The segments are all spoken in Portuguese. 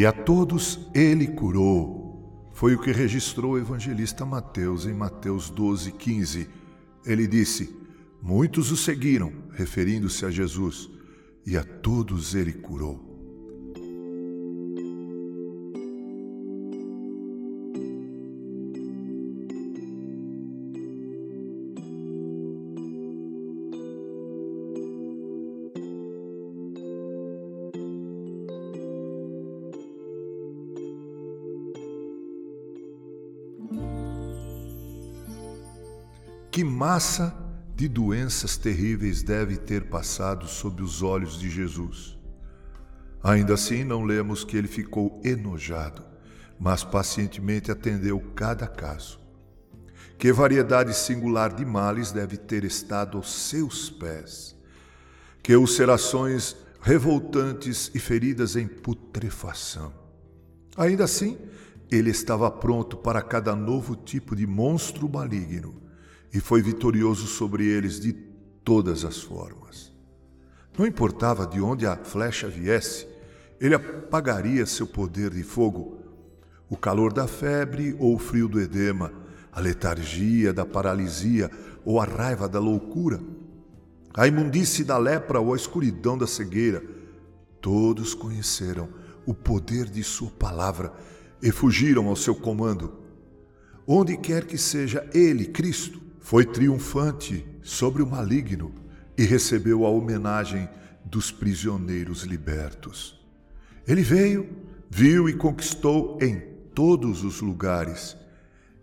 e a todos ele curou. Foi o que registrou o evangelista Mateus em Mateus 12, 15. Ele disse: Muitos o seguiram, referindo-se a Jesus, e a todos ele curou. Que massa de doenças terríveis deve ter passado sob os olhos de Jesus. Ainda assim, não lemos que ele ficou enojado, mas pacientemente atendeu cada caso. Que variedade singular de males deve ter estado aos seus pés. Que ulcerações revoltantes e feridas em putrefação. Ainda assim, ele estava pronto para cada novo tipo de monstro maligno e foi vitorioso sobre eles de todas as formas. Não importava de onde a flecha viesse, ele apagaria seu poder de fogo. O calor da febre ou o frio do edema, a letargia da paralisia ou a raiva da loucura, a imundície da lepra ou a escuridão da cegueira, todos conheceram o poder de Sua palavra e fugiram ao seu comando. Onde quer que seja Ele, Cristo, foi triunfante sobre o maligno e recebeu a homenagem dos prisioneiros libertos. Ele veio, viu e conquistou em todos os lugares,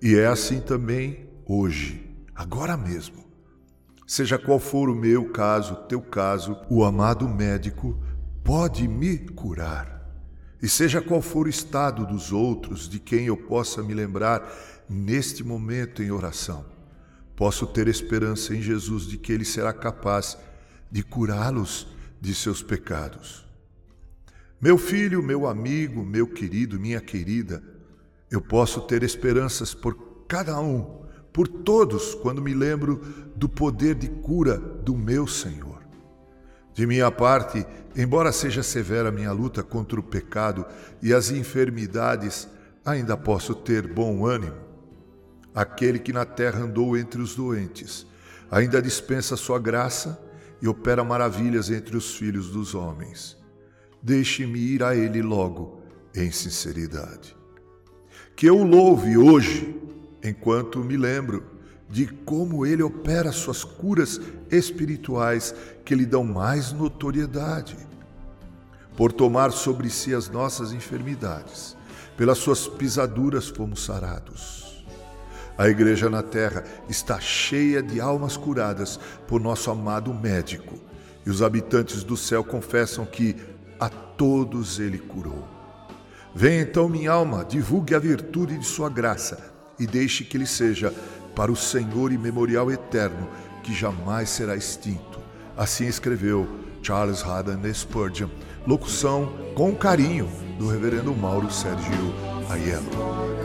e é assim também hoje, agora mesmo. Seja qual for o meu caso, teu caso, o amado médico pode me curar. E seja qual for o estado dos outros de quem eu possa me lembrar neste momento em oração, posso ter esperança em Jesus de que Ele será capaz de curá-los de seus pecados. Meu filho, meu amigo, meu querido, minha querida, eu posso ter esperanças por cada um, por todos, quando me lembro do poder de cura do meu Senhor. De minha parte, embora seja severa minha luta contra o pecado e as enfermidades, ainda posso ter bom ânimo aquele que na terra andou entre os doentes, ainda dispensa sua graça e opera maravilhas entre os filhos dos homens. Deixe-me ir a ele logo, em sinceridade. Que eu o louve hoje, enquanto me lembro de como ele opera suas curas espirituais que lhe dão mais notoriedade. Por tomar sobre si as nossas enfermidades, pelas suas pisaduras fomos sarados. A igreja na terra está cheia de almas curadas por nosso amado médico, e os habitantes do céu confessam que a todos ele curou. Venha então, minha alma, divulgue a virtude de sua graça e deixe que ele seja para o Senhor e memorial eterno que jamais será extinto. Assim escreveu Charles Haddon Spurgeon, locução com carinho do reverendo Mauro Sérgio Aiello.